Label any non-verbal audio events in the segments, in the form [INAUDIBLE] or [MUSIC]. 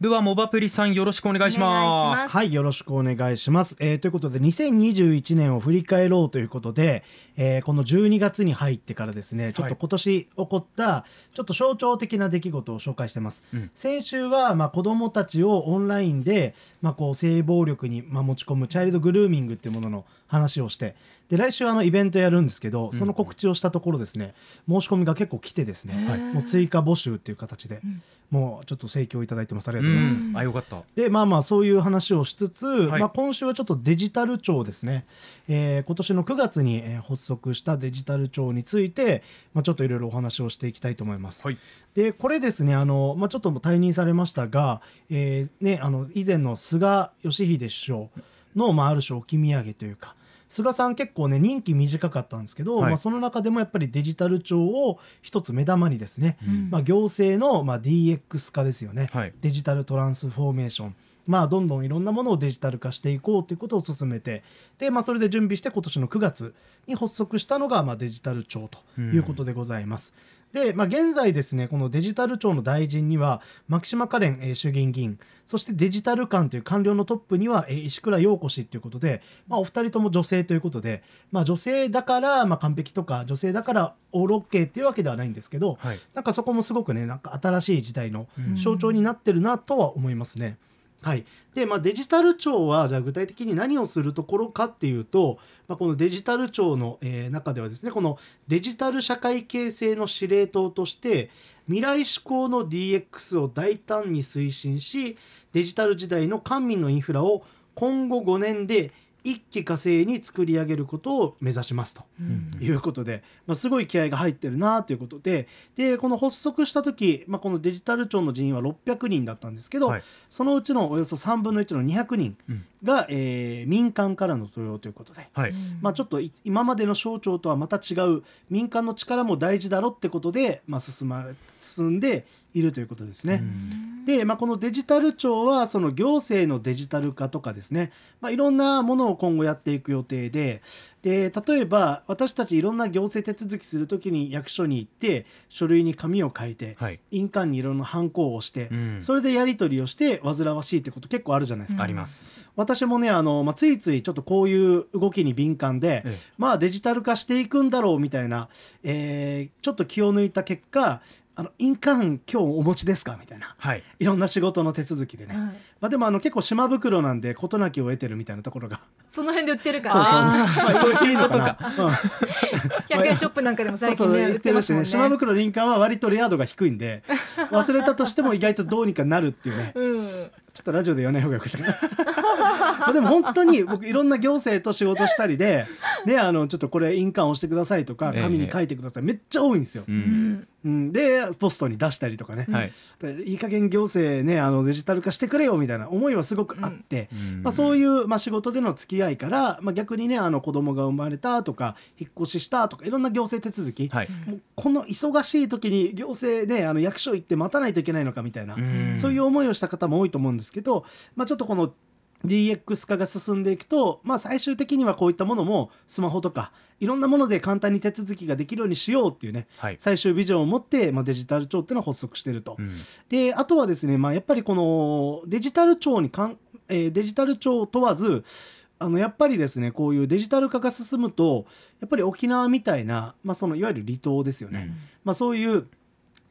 ではモバプリさんよろしくお願いします。はいよろしくお願いします、えー、ということで2021年を振り返ろうということで、えー、この12月に入ってからですねちょっと今年起こったちょっと象徴的な出来事を紹介してます、うん、先週はまあ子どもたちをオンラインでまあこう性暴力にまあ持ち込むチャイルドグルーミングっていうものの話をしてで来週あのイベントやるんですけどその告知をしたところですね、申し込みが結構来てですね、はい、もう追加募集っていう形で、もうちょっと盛況いただいてます。ありがとうございます、あよかった。でまあまあそういう話をしつつ、はい、まあ、今週はちょっとデジタル庁ですね、えー、今年の9月に発足したデジタル庁について、まあ、ちょっといろいろお話をしていきたいと思います、はい、でこれですねあの、まあ、ちょっと退任されましたが、えーね、あの以前の菅義偉首相の、まあ、ある種置き土産というか菅さん結構ね任期短かったんですけど、はい、まあ、その中でもやっぱりデジタル庁を一つ目玉にですね、うん、まあ、行政のまあ DX 化ですよね、はい、デジタルトランスフォーメーションまあ、どんどんいろんなものをデジタル化していこうということを進めてで、まあ、それで準備して今年の9月に発足したのが、まあ、デジタル庁ということでございます。うんで、まあ、現在ですねこのデジタル庁の大臣には牧島かれん、えー、衆議院議員そしてデジタル官という官僚のトップには、えー、石倉陽子氏ということで、まあ、お二人とも女性ということで、まあ、女性だから、まあ、完璧とか女性だからオールオッケーっていうわけではないんですけど、はい、なんかそこもすごくねなんか新しい時代の象徴になってるなとは思いますね。はい。でまあ、デジタル庁はじゃあ具体的に何をするところかっていうと、まあ、このデジタル庁の、えー、中ではですねこのデジタル社会形成の司令塔として未来志向の DX を大胆に推進しデジタル時代の官民のインフラを今後5年で一気火星に作り上げることを目指しますということで、まあ、すごい気合が入ってるなということででこの発足した時、まあ、このデジタル庁の人員は600人だったんですけど、はい、そのうちのおよそ3分の1の200人が、うん、えー、民間からの登用ということで、はい、まあ、ちょっと今までの省庁とはまた違う民間の力も大事だろってことで、まあ、進ま進んでいるということですね。で、まあ、このデジタル庁はその行政のデジタル化とかですね、まあ、いろんなものを今後やっていく予定で。で例えば私たちいろんな行政手続きする時に役所に行って書類に紙を書いて、はい、印鑑にいろんなハンコをして、うん、それでやり取りをして煩わしいってこと結構あるじゃないですか。あります。私もねあの、まあ、ついついちょっとこういう動きに敏感で、ええ、まあデジタル化していくんだろうみたいな、えー、ちょっと気を抜いた結果あの印鑑今日お持ちですか？みたいな、はい、いろんな仕事の手続きでね、はい、まあ、でもあの結構島袋なんで事なきを得てるみたいなところが。その辺で売ってるから。そうそう、まあ、いいのかな。100円ショップなんかでも最近ねそうそう売ってるしね。島袋印鑑は割とレア度が低いんで忘れたとしても意外とどうにかなるっていうね、うん、ちょっとラジオで言わない方がよかったまあでも本当に僕いろんな行政と仕事したりでねあのちょっとこれ印鑑押してくださいとか紙に書いてください、めっちゃ多いんですよ。うん。うん、でポストに出したりとかね、はい、いい加減行政ねあのデジタル化してくれよみたいな思いはすごくあって、うん、まあ、そういう、まあ、仕事での付き合いから、まあ、逆にねあの子供が生まれたとか引っ越ししたとかいろんな行政手続き、はい、もうこの忙しい時に行政ねあの役所行って待たないといけないのかみたいな、うん、そういう思いをした方も多いと思うんですけど、まあ、ちょっとこの DX 化が進んでいくと、まあ、最終的にはこういったものもスマホとかいろんなもので簡単に手続きができるようにしようっていうね、はい、最終ビジョンを持って、まあ、デジタル庁っていうのは発足してると。うん、であとはですね、まあ、やっぱりこのデジタル庁にかん、えー、デジタル庁問わずあのやっぱりですねこういうデジタル化が進むとやっぱり沖縄みたいな、まあ、そのいわゆる離島ですよね、うん、まあ、そういう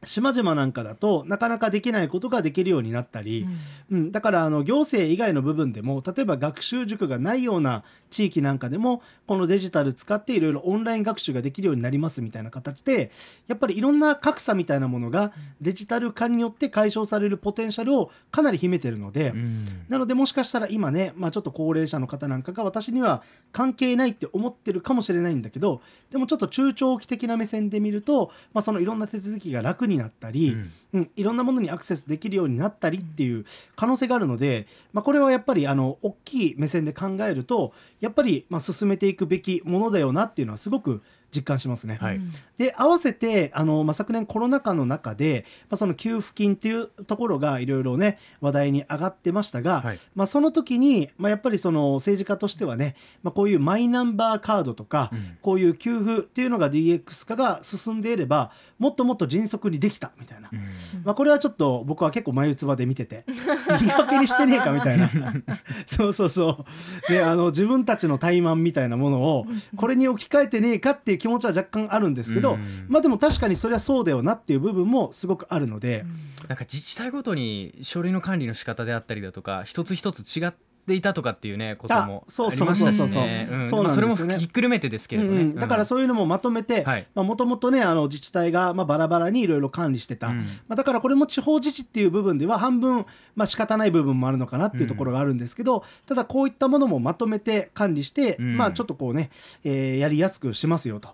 島々なんかだとなかなかできないことができるようになったり、うん、うん、だからあの行政以外の部分でも例えば学習塾がないような地域なんかでもこのデジタル使っていろいろオンライン学習ができるようになりますみたいな形でやっぱりいろんな格差みたいなものがデジタル化によって解消されるポテンシャルをかなり秘めてるので、うん、なのでもしかしたら今ね、まあ、ちょっと高齢者の方なんかが私には関係ないって思ってるかもしれないんだけどでもちょっと中長期的な目線で見ると、まあ、そのいろんな手続きが楽になったり、うん。うん、いろんなものにアクセスできるようになったりっていう可能性があるので、まあ、これはやっぱりあの大きい目線で考えるとやっぱりまあ進めていくべきものだよなっていうのはすごく実感しますね。はい、で合わせてあの、まあ、昨年コロナ禍の中で、まあ、その給付金っていうところがいろいろね話題に上がってましたが、はい、まあ、その時に、まあ、やっぱりその政治家としてはね、まあ、こういうマイナンバーカードとか、うん、こういう給付っていうのが DX 化が進んでいればもっともっと迅速にできたみたいな、うん、まあ、これはちょっと僕は結構眉唾で見てて [LAUGHS] 言い訳にしてねえかみたいな。[LAUGHS] そうそうそう。であの自分たちの怠慢みたいなものをこれに置き換えてねえかっていう気持ちは若干あるんですけど、うん、まあでも確かにそれはそうだよなっていう部分もすごくあるので、なんか自治体ごとに書類の管理の仕方であったりだとか一つ一つ違ってていたとかっていうねこともありましたしね。そうなんですよね。ひっくるめてですけれどね。うん、だからそういうのもまとめて、もともとねあの自治体がまあバラバラにいろいろ管理してた。うん、まあだからこれも地方自治っていう部分では半分まあ仕方ない部分もあるのかなっていうところがあるんですけど、うん、ただこういったものもまとめて管理して、まあちょっとこうね、えー、やりやすくしますよと。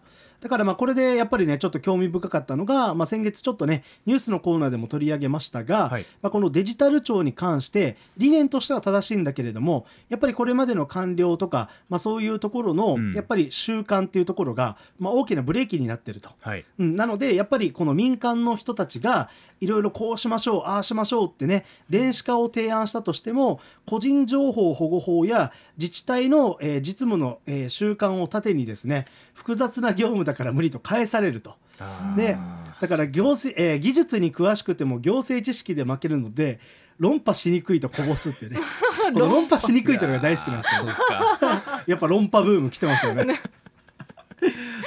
だからまあこれでやっぱりねちょっと興味深かったのが、まあ、先月ちょっとねニュースのコーナーでも取り上げましたが、はい、まあ、このデジタル庁に関して理念としては正しいんだけれどもやっぱりこれまでの官僚とか、まあ、そういうところの、やっぱり習慣っていうところが、まあ、大きなブレーキになってると、はい、うん、なのでやっぱりこの民間の人たちがいろいろこうしましょうああしましょうってね電子化を提案したとしても個人情報保護法や自治体の、えー、実務の、えー、習慣を盾にですね複雑な業務だから無理と返されると。でだから行政、えー、技術に詳しくても行政知識で負けるので論破しにくいとこぼすってね。[LAUGHS] この論破しにくいというのが大好きなんですよ。やっぱ論破ブーム来てますよね。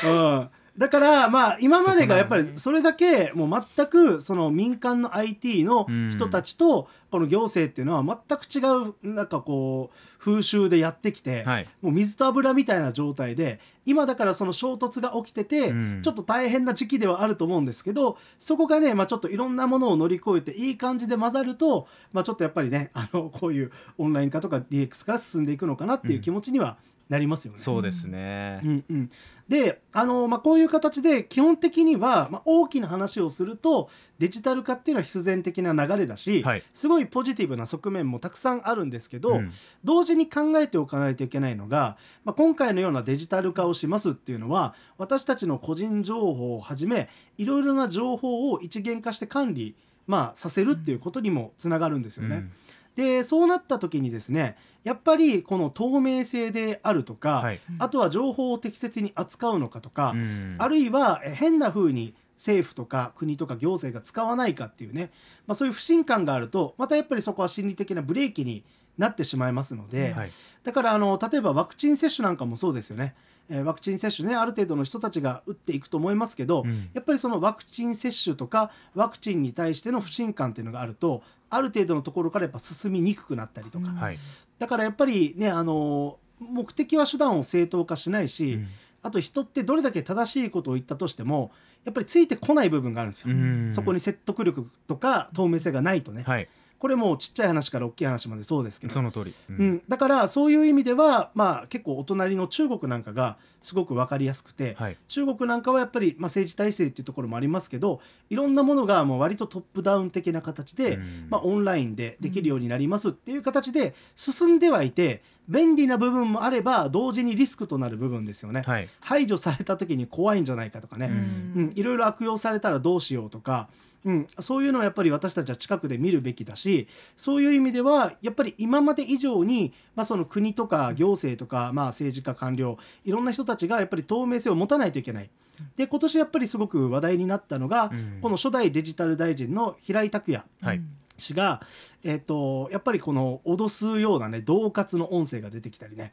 うんだからまあ今までがやっぱりそれだけもう全くその民間の IT の人たちとこの行政っていうのは全く違うなんかこう風習でやってきて、もう水と油みたいな状態で今だからその衝突が起きてて、ちょっと大変な時期ではあると思うんですけどそこがね、まあ、ちょっといろんなものを乗り越えていい感じで混ざると、まあ、ちょっとやっぱりねあのこういうオンライン化とか DX 化が進んでいくのかなっていう気持ちには、なりますよね。そうですね、うんうん、であの、まあ、こういう形で基本的には、まあ、大きな話をするとデジタル化っていうのは必然的な流れだし、はい、すごいポジティブな側面もたくさんあるんですけど、うん、同時に考えておかないといけないのが、まあ、今回のようなデジタル化をしますっていうのは私たちの個人情報をはじめいろいろな情報を一元化して管理、まあ、させるっていうことにもつながるんですよね。うんでそうなった時にですねやっぱりこの透明性であるとか、はい、あとは情報を適切に扱うのかとか、うん、あるいは変な風に政府とか国とか行政が使わないかっていうね、まあ、そういう不信感があるとまたやっぱりそこは心理的なブレーキになってしまいますので、はい、だからあの例えばワクチン接種なんかもそうですよね。えワクチン接種ねある程度の人たちが打っていくと思いますけど、うん、やっぱりそのワクチン接種とかワクチンに対しての不信感っていうのがあるとある程度のところからやっぱ進みにくくなったりとか、うん、だからやっぱりねあの目的は手段を正当化しないし、うん、あと人ってどれだけ正しいことを言ったとしてもやっぱりついてこない部分があるんですよ、そこに説得力とか透明性がないとね。はいこれもちっちゃい話から大きい話までそうですけど。その通り、うん、うん、だからそういう意味では、まあ、結構お隣の中国なんかがすごく分かりやすくて、はい、中国なんかはやっぱり、まあ、政治体制っていうところもありますけどいろんなものがもう割とトップダウン的な形で、うん、まあ、オンラインでできるようになりますっていう形で進んではいて便利な部分もあれば同時にリスクとなる部分ですよね、はい、排除された時に怖いんじゃないかとかね、うん、いろいろ悪用されたらどうしようとか。うん、そういうのはやっぱり私たちは近くで見るべきだしそういう意味ではやっぱり今まで以上に、まあ、その国とか行政とか、まあ、政治家官僚いろんな人たちがやっぱり透明性を持たないといけない。で今年やっぱりすごく話題になったのが、うん、この初代デジタル大臣の平井卓也。はい。氏が、えーと、やっぱりこの脅すようなね恫喝の音声が出てきたりね、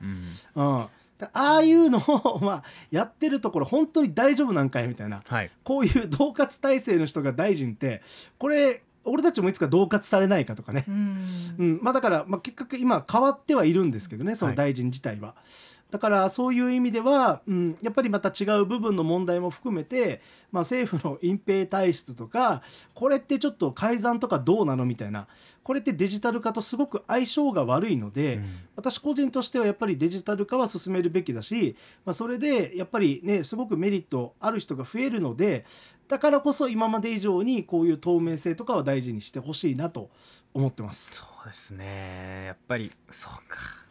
うん、うんああいうのを、まあ、やってるところ本当に大丈夫なんかいみたいな、はい、こういう恫喝体制の人が大臣ってこれ俺たちもいつか恫喝されないかとかね、うん、うん、まあ、だから、まあ、結局今変わってはいるんですけどねその大臣自体は。はいだからそういう意味では、うん、やっぱりまた違う部分の問題も含めて、まあ、政府の隠蔽体質とかこれってちょっと改ざんとかどうなのみたいなこれってデジタル化とすごく相性が悪いので、うん、私個人としてはやっぱりデジタル化は進めるべきだし、まあ、それでやっぱりねすごくメリットある人が増えるのでだからこそ今まで以上にこういう透明性とかは大事にしてほしいなと思ってます。そうですね。やっぱりそうか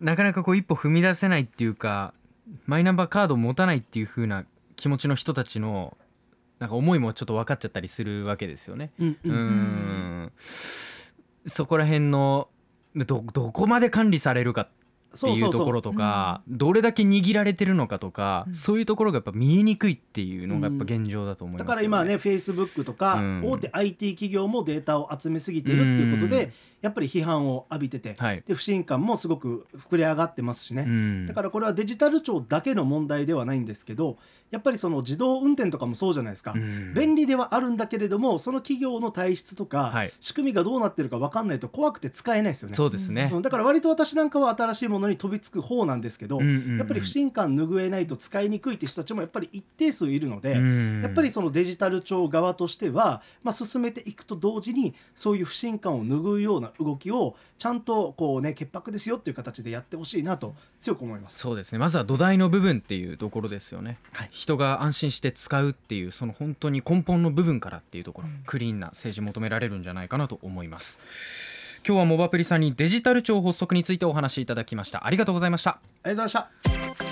なかなかこう一歩踏み出せないっていうかマイナンバーカードを持たないっていう風な気持ちの人たちのなんか思いもちょっと分かっちゃったりするわけですよね。うん、うん、そこら辺のどどこまで管理されるかっていうところとかどれだけ握られてるのかとか、うん、そういうところがやっぱ見えにくいっていうのがやっぱ現状だと思います、ね、だから今ねフェイスブックとか、大手 IT 企業もデータを集めすぎてるっていうことで、やっぱり批判を浴びてて、はい、で不信感もすごく膨れ上がってますしね、うん、だからこれはデジタル庁だけの問題ではないんですけどやっぱりその自動運転とかもそうじゃないですか、うん、便利ではあるんだけれどもその企業の体質とか、はい、仕組みがどうなってるか分かんないと怖くて使えないですよね。そうですね、うん、だから割と私なんかは新しいものに飛びつく方なんですけど、やっぱり不信感拭えないと使いにくいって人たちもやっぱり一定数いるので、やっぱりそのデジタル庁側としては、まあ、進めていくと同時にそういう不信感を拭うような動きをちゃんとこうね潔白ですよっていう形でやってほしいなと強く思います。そうですね。まずは土台の部分っていうところですよね、はい、人が安心して使うっていうその本当に根本の部分からっていうところ、うん、クリーンな政治求められるんじゃないかなと思います。今日はモバプリさんにデジタル庁発足についてお話しいただきました。ありがとうございました。ありがとうございました